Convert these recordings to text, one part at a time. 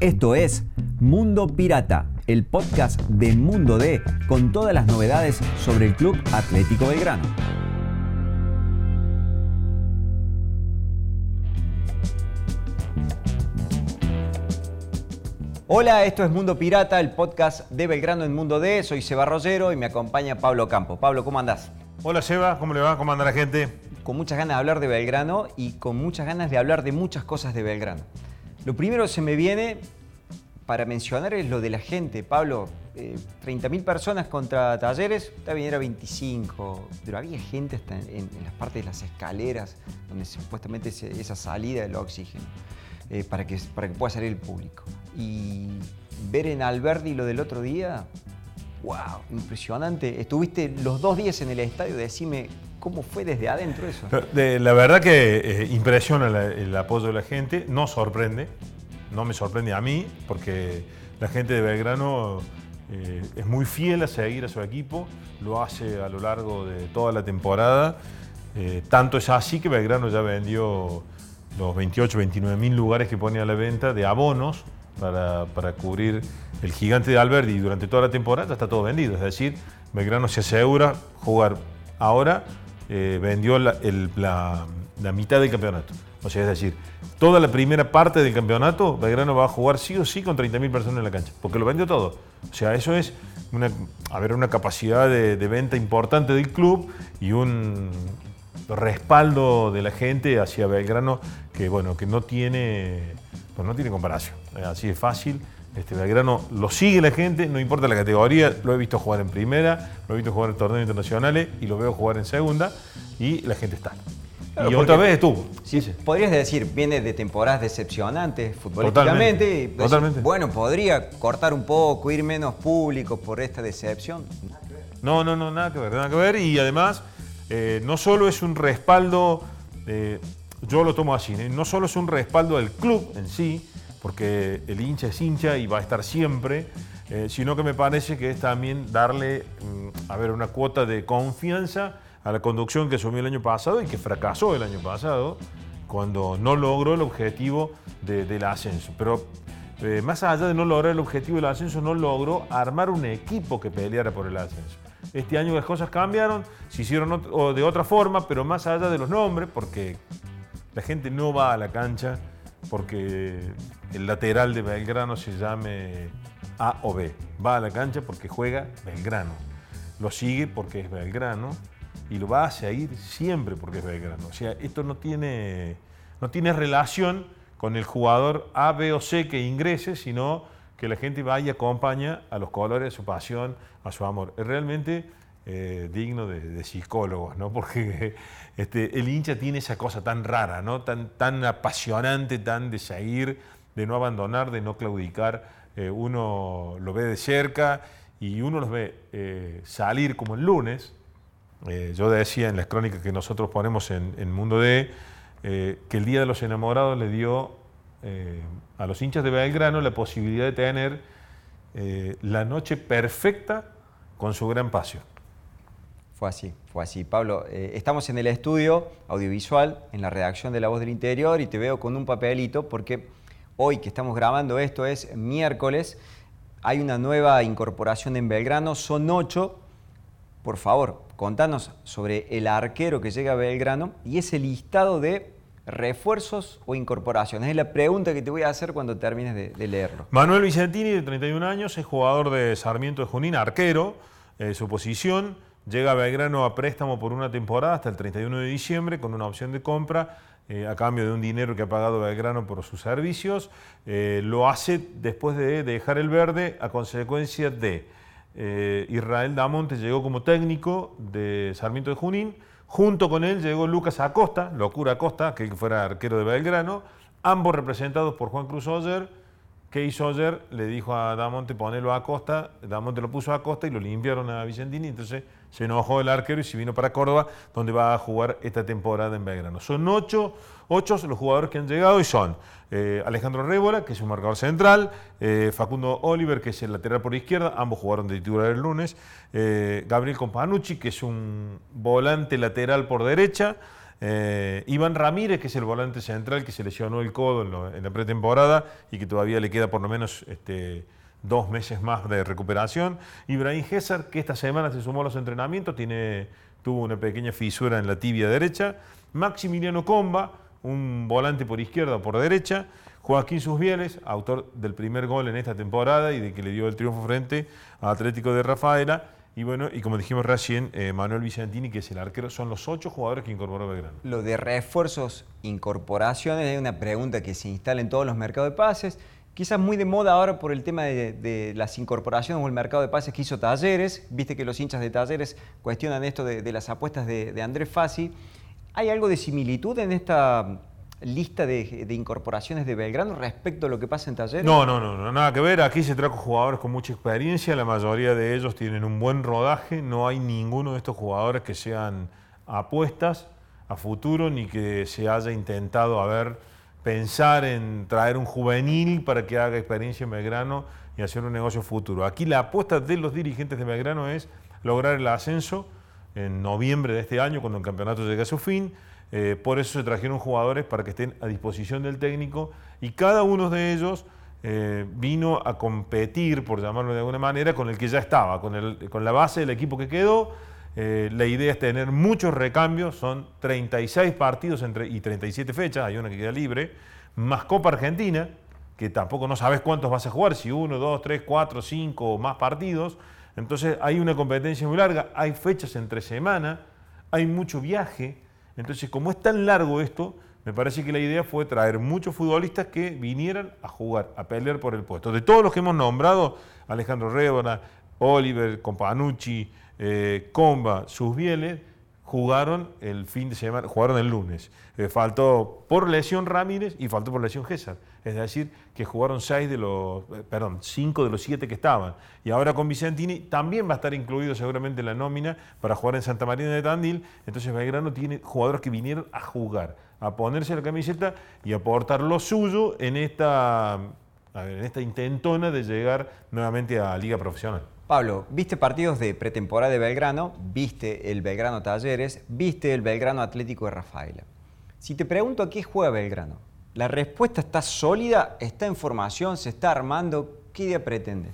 Esto es Mundo Pirata, el podcast de Mundo D con todas las novedades sobre el Club Atlético Belgrano. Hola, esto es Mundo Pirata, el podcast de Belgrano en Mundo D. Soy Seba Rollero y me acompaña Pablo Campo. Pablo, ¿cómo andás? Hola Seba, ¿cómo le va? ¿Cómo anda la gente? Con muchas ganas de hablar de Belgrano y con muchas ganas de hablar de muchas cosas de Belgrano. Lo primero que se me viene para mencionar es lo de la gente. Pablo, 30.000 eh, personas contra talleres, también era 25, pero había gente hasta en, las partes de las escaleras, donde supuestamente esa salida del oxígeno. Eh, para, que, para que pueda salir el público. Y ver en Alberdi lo del otro día, wow, impresionante. Estuviste los dos días en el estadio, decime cómo fue desde adentro eso. la verdad que eh, impresiona el apoyo de la gente, no sorprende, no me sorprende a mí, porque la gente de Belgrano eh, es muy fiel a seguir a su equipo, lo hace a lo largo de toda la temporada. tanto es así que Belgrano ya vendió los 28, 29 mil lugares que pone a la venta de abonos para, cubrir el gigante de Alberdi y durante toda la temporada está todo vendido. Es decir, Belgrano se asegura jugar ahora, eh, vendió la, mitad del campeonato. O sea, es decir, toda la primera parte del campeonato, Belgrano va a jugar sí o sí con 30.000 personas en la cancha, porque lo vendió todo. O sea, eso es una, una capacidad de venta importante del club y un, respaldo de la gente hacia Belgrano que, bueno, que no tiene, pues no tiene comparación. Así de fácil. Este, Belgrano lo sigue la gente, no importa la categoría, lo he visto jugar en primera, lo he visto jugar en torneos internacionales y lo veo jugar en segunda y la gente está. y otra vez estuvo. Sí, Podrías decir, viene de temporadas decepcionantes futbolísticamente. Totalmente. bueno, podría cortar un poco, ir menos público por esta decepción. No, no, no, nada que ver, nada que ver. Y además, eh, no solo es un respaldo, eh, yo lo tomo así, ¿eh? no solo es un respaldo del club en sí, porque el hincha es hincha y va a estar siempre, sino que me parece que es también darle, mm, a ver, una cuota de confianza a la conducción que asumió el año pasado y que fracasó el año pasado cuando no logró el objetivo del ascenso. Pero más allá de no lograr el objetivo del ascenso, no logró armar un equipo que peleara por el ascenso. Este año las cosas cambiaron, se hicieron de otra forma, pero más allá de los nombres, porque la gente no va a la cancha porque el lateral de Belgrano se llame A o B. Va a la cancha porque juega Belgrano. Lo sigue porque es Belgrano y lo va a seguir siempre porque es Belgrano. O sea, esto no tiene, no tiene relación con el jugador A, B o C que ingrese, sino que la gente vaya y acompaña a los colores de su pasión, a su amor. Es realmente eh, digno de, psicólogos, ¿no? Porque este, el hincha tiene esa cosa tan rara, ¿no? Tan, tan apasionante, tan de seguir, de no abandonar, de no claudicar. Eh, uno lo ve de cerca y uno los ve eh, salir como el lunes. yo decía en las crónicas que nosotros ponemos en, en Mundo D que el Día de los Enamorados le dio eh, a los hinchas de Belgrano la posibilidad de tener eh, la noche perfecta con su gran pasión. Fue así, fue así. Pablo, eh, estamos en el estudio audiovisual, en la redacción de La Voz del Interior, y te veo con un papelito porque hoy que estamos grabando esto es miércoles, hay una nueva incorporación en Belgrano, son ocho. Por favor, contanos sobre el arquero que llega a Belgrano y ese listado de refuerzos o incorporaciones? Es la pregunta que te voy a hacer cuando termines de, leerlo. Manuel Vicentini, de 31 años, es jugador de Sarmiento de Junín, arquero. Eh, su posición llega a Belgrano a préstamo por una temporada hasta el 31 de diciembre con una opción de compra. Eh, a cambio de un dinero que ha pagado Belgrano por sus servicios, eh, lo hace después de dejar el verde a consecuencia de Israel Damonte llegó como técnico de Sarmiento de Junín, Junto con él llegó Lucas Acosta, Locura Acosta, que fuera arquero de Belgrano, ambos representados por Juan Cruz Oller. ¿Qué hizo Oller? Le dijo a Damonte ponelo a Acosta, Damonte lo puso a Acosta y lo limpiaron a Vicentini, entonces se enojó el arquero y se vino para Córdoba, donde va a jugar esta temporada en Belgrano. Son ocho, ocho los jugadores que han llegado y son eh, Alejandro Rébola, que es un marcador central, eh, Facundo Oliver, que es el lateral por izquierda, ambos jugaron de titular el lunes, eh, Gabriel Companucci, que es un volante lateral por derecha, Eh, Iván Ramírez, que es el volante central que se lesionó el codo en, la pretemporada y que todavía le queda por lo menos este, dos meses más de recuperación. Ibrahim Gésar, que esta semana se sumó a los entrenamientos, tuvo una pequeña fisura en la tibia derecha. Maximiliano Comba, un volante por izquierda o por derecha. Joaquín Susbieles, autor del primer gol en esta temporada y de que le dio el triunfo frente a Atlético de Rafaela. Y bueno, y como dijimos recién, eh, Manuel Vicentini, que es el arquero, son los ocho jugadores que incorporó Belgrano. Lo de refuerzos, incorporaciones, es una pregunta que se instala en todos los mercados de pases. Quizás muy de moda ahora por el tema de, las incorporaciones o el mercado de pases que hizo Talleres. Viste que los hinchas de Talleres cuestionan esto de, las apuestas de, de Andrés Fassi. ¿Hay algo de similitud en esta lista de, incorporaciones de Belgrano respecto a lo que pasa en Talleres? No, no, no, nada que ver. Aquí se trajo jugadores con mucha experiencia, la mayoría de ellos tienen un buen rodaje, no hay ninguno de estos jugadores que sean apuestas a futuro ni que se haya intentado a ver pensar en traer un juvenil para que haga experiencia en Belgrano y hacer un negocio futuro. Aquí la apuesta de los dirigentes de Belgrano es lograr el ascenso en noviembre de este año, cuando el campeonato llegue a su fin eh, por eso se trajeron jugadores para que estén a disposición del técnico y cada uno de ellos eh, vino a competir, por llamarlo de alguna manera, con el que ya estaba, con, la base del equipo que quedó. Eh, la idea es tener muchos recambios, son 36 partidos entre, y 37 fechas, hay una que queda libre, más Copa Argentina, que tampoco no sabes cuántos vas a jugar, si uno, dos, tres, cuatro, cinco o más partidos. Entonces hay una competencia muy larga, hay fechas entre semana, hay mucho viaje. Entonces, como es tan largo esto, me parece que la idea fue traer muchos futbolistas que vinieran a jugar, a pelear por el puesto. De todos los que hemos nombrado, Alejandro Rébora, Oliver, Companucci, eh, Comba, sus bieles, jugaron el fin de semana, jugaron el lunes. Eh, faltó por lesión Ramírez y faltó por lesión César. Es decir, que jugaron seis de los, eh, perdón, cinco de los siete que estaban. Y ahora con Vicentini también va a estar incluido seguramente en la nómina para jugar en Santa Marina de Tandil. Entonces Belgrano tiene jugadores que vinieron a jugar, a ponerse la camiseta y aportar lo suyo en esta, en esta intentona de llegar nuevamente a Liga Profesional. Pablo, viste partidos de pretemporada de Belgrano, viste el Belgrano Talleres, viste el Belgrano Atlético de Rafaela. Si te pregunto a qué juega Belgrano, ¿la respuesta está sólida? ¿Está en formación? ¿Se está armando? ¿Qué idea pretende?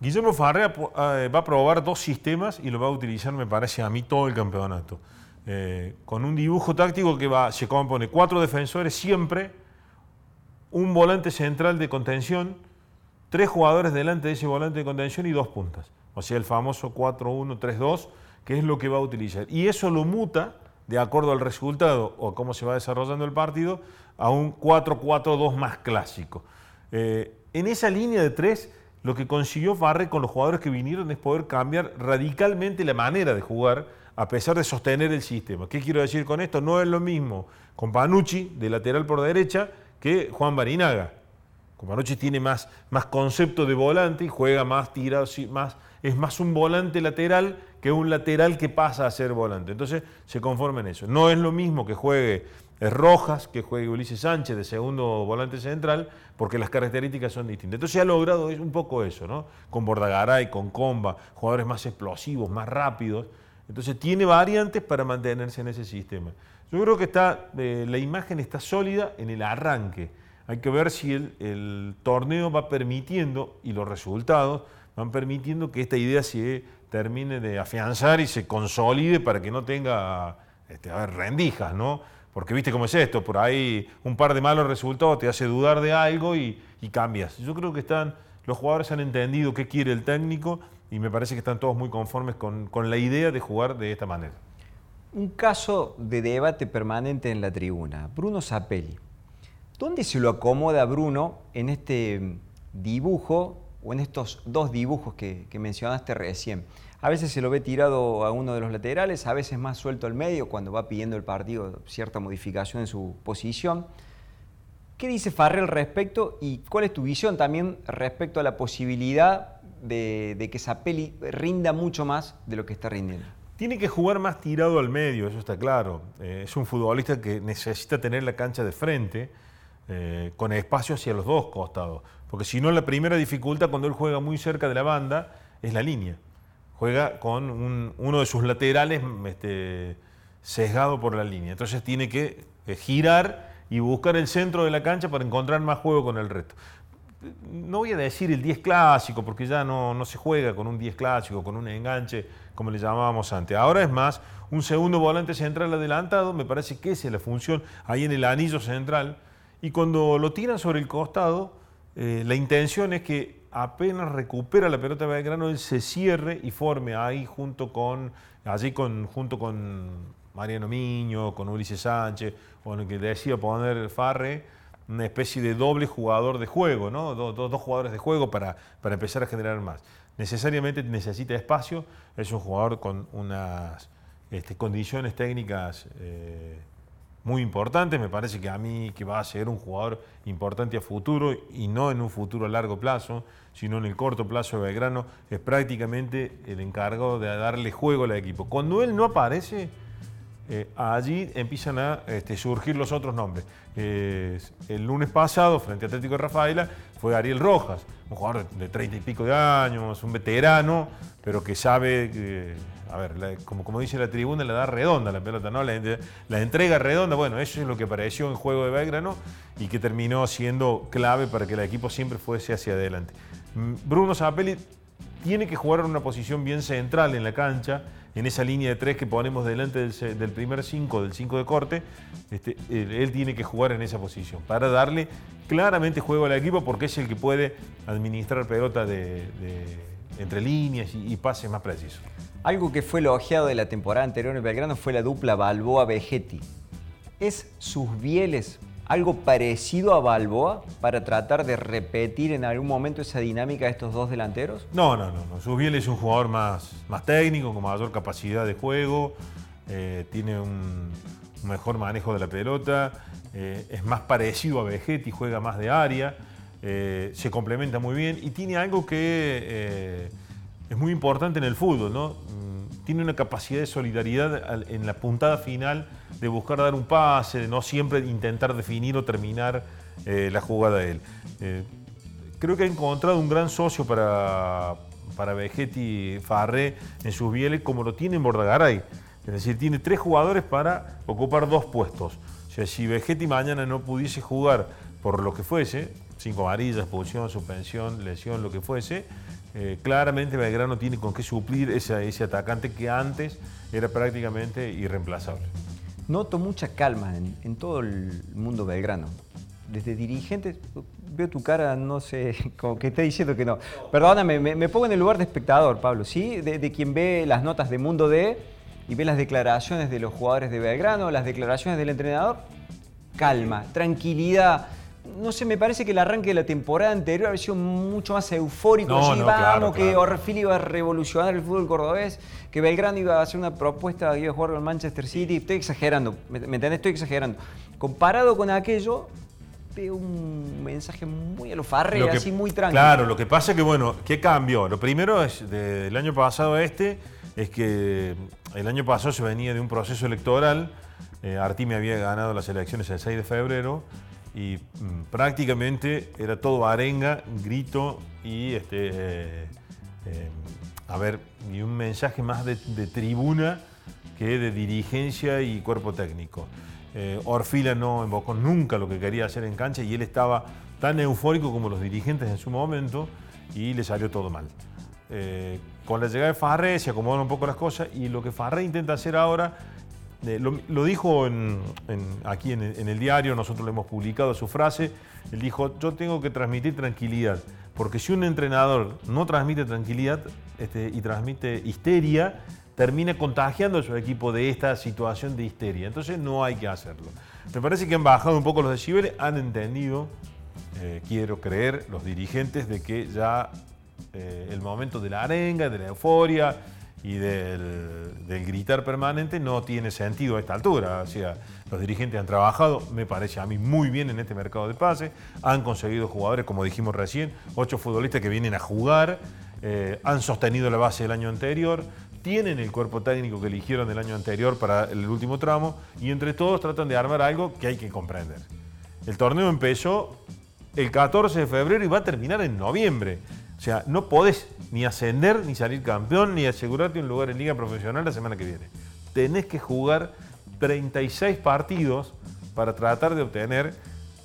Guillermo Farrea eh, va a probar dos sistemas y lo va a utilizar, me parece a mí, todo el campeonato. Eh, con un dibujo táctico que va, se compone cuatro defensores siempre, un volante central de contención, tres jugadores delante de ese volante de contención y dos puntas. O sea, el famoso 4-1-3-2, que es lo que va a utilizar. Y eso lo muta, de acuerdo al resultado o a cómo se va desarrollando el partido, a un 4-4-2 más clásico. Eh, en esa línea de tres, lo que consiguió Farre con los jugadores que vinieron es poder cambiar radicalmente la manera de jugar, a pesar de sostener el sistema. ¿Qué quiero decir con esto? No es lo mismo con Panucci, de lateral por derecha, que Juan Barinaga Comaroche tiene más, más concepto de volante y juega más tirado, más, es más un volante lateral que un lateral que pasa a ser volante. Entonces se conforma en eso. No es lo mismo que juegue eh, Rojas, que juegue Ulises Sánchez de segundo volante central, porque las características son distintas. Entonces ha logrado un poco eso, ¿no? Con Bordagaray, con Comba, jugadores más explosivos, más rápidos. Entonces tiene variantes para mantenerse en ese sistema. Yo creo que está, eh, la imagen está sólida en el arranque hay que ver si el, torneo va permitiendo y los resultados van permitiendo que esta idea se termine de afianzar y se consolide para que no tenga este, rendijas, ¿no? Porque viste cómo es esto, por ahí un par de malos resultados te hace dudar de algo y, cambias. Yo creo que están, los jugadores han entendido qué quiere el técnico y me parece que están todos muy conformes con, con la idea de jugar de esta manera. Un caso de debate permanente en la tribuna, Bruno Zapelli. ¿Dónde se lo acomoda Bruno en este dibujo o en estos dos dibujos que, mencionaste recién? A veces se lo ve tirado a uno de los laterales, a veces más suelto al medio cuando va pidiendo el partido cierta modificación en su posición. ¿Qué dice Farrell al respecto y cuál es tu visión también respecto a la posibilidad de, que Zapelli rinda mucho más de lo que está rindiendo? Tiene que jugar más tirado al medio, eso está claro. Eh, es un futbolista que necesita tener la cancha de frente eh, con espacio hacia los dos costados. Porque si no, la primera dificultad cuando él juega muy cerca de la banda es la línea. Juega con uno de sus laterales este, sesgado por la línea. Entonces tiene que eh, girar y buscar el centro de la cancha para encontrar más juego con el resto. No voy a decir el 10 clásico, porque ya no, no se juega con un 10 clásico, con un enganche, como le llamábamos antes. Ahora es más un segundo volante central adelantado, me parece que esa es la función ahí en el anillo central. Y cuando lo tiran sobre el costado, eh, la intención es que apenas recupera la pelota de Belgrano, él se cierre y forme ahí junto con, allí con, junto con Mariano Miño, con Ulises Sánchez, con el que decía poner Farre, una especie de doble jugador de juego, ¿no? dos jugadores de juego para, para empezar a generar más. Necesariamente necesita espacio, es un jugador con unas este, condiciones técnicas eh, muy importantes, me parece que a mí que va a ser un jugador importante a futuro y no en un futuro a largo plazo, sino en el corto plazo de Belgrano, es prácticamente el encargado de darle juego al equipo. Cuando él no aparece, eh, allí empiezan a este, surgir los otros nombres. el lunes pasado, frente a Atlético de Rafaela, fue Ariel Rojas, un jugador de treinta y pico de años, un veterano, pero que sabe, a ver, como, dice la tribuna, le da redonda la pelota, ¿no? La, la, entrega redonda, bueno, eso es lo que apareció en juego de Belgrano y que terminó siendo clave para que el equipo siempre fuese hacia adelante. Mm, Bruno Zapelli tiene que jugar en una posición bien central en la cancha, en esa línea de tres que ponemos delante del, primer cinco, del cinco de corte, este, él, tiene que jugar en esa posición para darle claramente juego al equipo porque es el que puede administrar pelota de, entre líneas y pases más precisos. Algo que fue elogiado de la temporada anterior en Belgrano fue la dupla Balboa-Vegetti. ¿Es sus bieles algo parecido a Balboa para tratar de repetir en algún momento esa dinámica de estos dos delanteros? No, no, no. Subiel es un jugador más, más técnico, con mayor capacidad de juego, eh, tiene un, mejor manejo de la pelota, eh, es más parecido a Vegetti, juega más de área, eh, se complementa muy bien y tiene algo que es muy importante en el fútbol, ¿no? tiene una capacidad de solidaridad en la puntada final de buscar dar un pase, de no siempre intentar definir o terminar eh, la jugada de él. Eh, creo que ha encontrado un gran socio para, para Vegetti Farré en sus bieles como lo tiene en Bordagaray. Es decir, tiene tres jugadores para ocupar dos puestos. O sea, si Vegetti mañana no pudiese jugar por lo que fuese, cinco amarillas, expulsión, suspensión, lesión, lo que fuese, eh, claramente Belgrano tiene con qué suplir ese, ese atacante que antes era prácticamente irreemplazable. Noto mucha calma en, todo el mundo belgrano. Desde dirigentes, veo tu cara, no sé, como que está diciendo que no. Perdóname, me, pongo en el lugar de espectador, Pablo, ¿sí? De, de, quien ve las notas de Mundo D y ve las declaraciones de los jugadores de Belgrano, las declaraciones del entrenador. Calma, tranquilidad no sé, me parece que el arranque de la temporada anterior había sido mucho más eufórico. No, no, vamos, que Orfil iba a revolucionar el fútbol cordobés, que Belgrano iba a hacer una propuesta, iba a jugar con Manchester City. Estoy exagerando, ¿me, entendés? Estoy exagerando. Comparado con aquello, veo un mensaje muy a lo farre, así muy tranquilo. Claro, lo que pasa es que, bueno, ¿qué cambió? Lo primero es, del año pasado a este, es que el año pasado se venía de un proceso electoral. Eh, Artime había ganado las elecciones el 6 de febrero y mm, prácticamente era todo arenga, grito y este, eh, eh, a ver, y un mensaje más de, tribuna que de dirigencia y cuerpo técnico. Eh, Orfila no invocó nunca lo que quería hacer en cancha y él estaba tan eufórico como los dirigentes en su momento y le salió todo mal. con la llegada de Farré se acomodan un poco las cosas y lo que Farré intenta hacer ahora lo, dijo aquí en el, diario, nosotros le hemos publicado su frase, él dijo, yo tengo que transmitir tranquilidad, porque si un entrenador no transmite tranquilidad este, y transmite histeria, termina contagiando a su equipo de esta situación de histeria. Entonces no hay que hacerlo. Me parece que han bajado un poco los decibeles, han entendido, eh, quiero creer, los dirigentes de que ya eh, el momento de la arenga, de la euforia, y del, gritar permanente no tiene sentido a esta altura. O sea, los dirigentes han trabajado, me parece a mí, muy bien en este mercado de pases, han conseguido jugadores, como dijimos recién, ocho futbolistas que vienen a jugar, eh, han sostenido la base del año anterior, tienen el cuerpo técnico que eligieron del año anterior para el último tramo y entre todos tratan de armar algo que hay que comprender. El torneo empezó el 14 de febrero y va a terminar en noviembre. Sea, no podés ni ascender, ni salir campeón, ni asegurarte un lugar en liga profesional la semana que viene. Tenés que jugar 36 partidos para tratar de obtener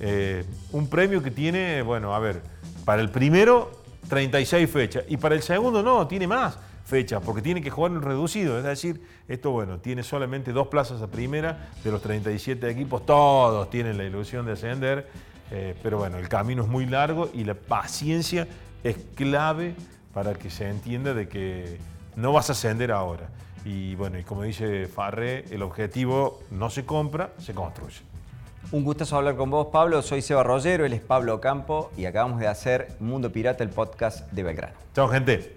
eh, un premio que tiene, bueno, a ver, para el primero 36 fechas y para el segundo no, tiene más fechas porque tiene que jugar en reducido, es decir, esto bueno, tiene solamente dos plazas a primera de los 37 equipos, todos tienen la ilusión de ascender, eh, pero bueno, el camino es muy largo y la paciencia es clave para que se entienda de que no vas a ascender ahora. Y bueno, y como dice Farré, el objetivo no se compra, se construye. Un gustazo hablar con vos, Pablo. Soy Seba Rollero, él es Pablo Campo y acabamos de hacer Mundo Pirata, el podcast de Belgrano. Chao, gente.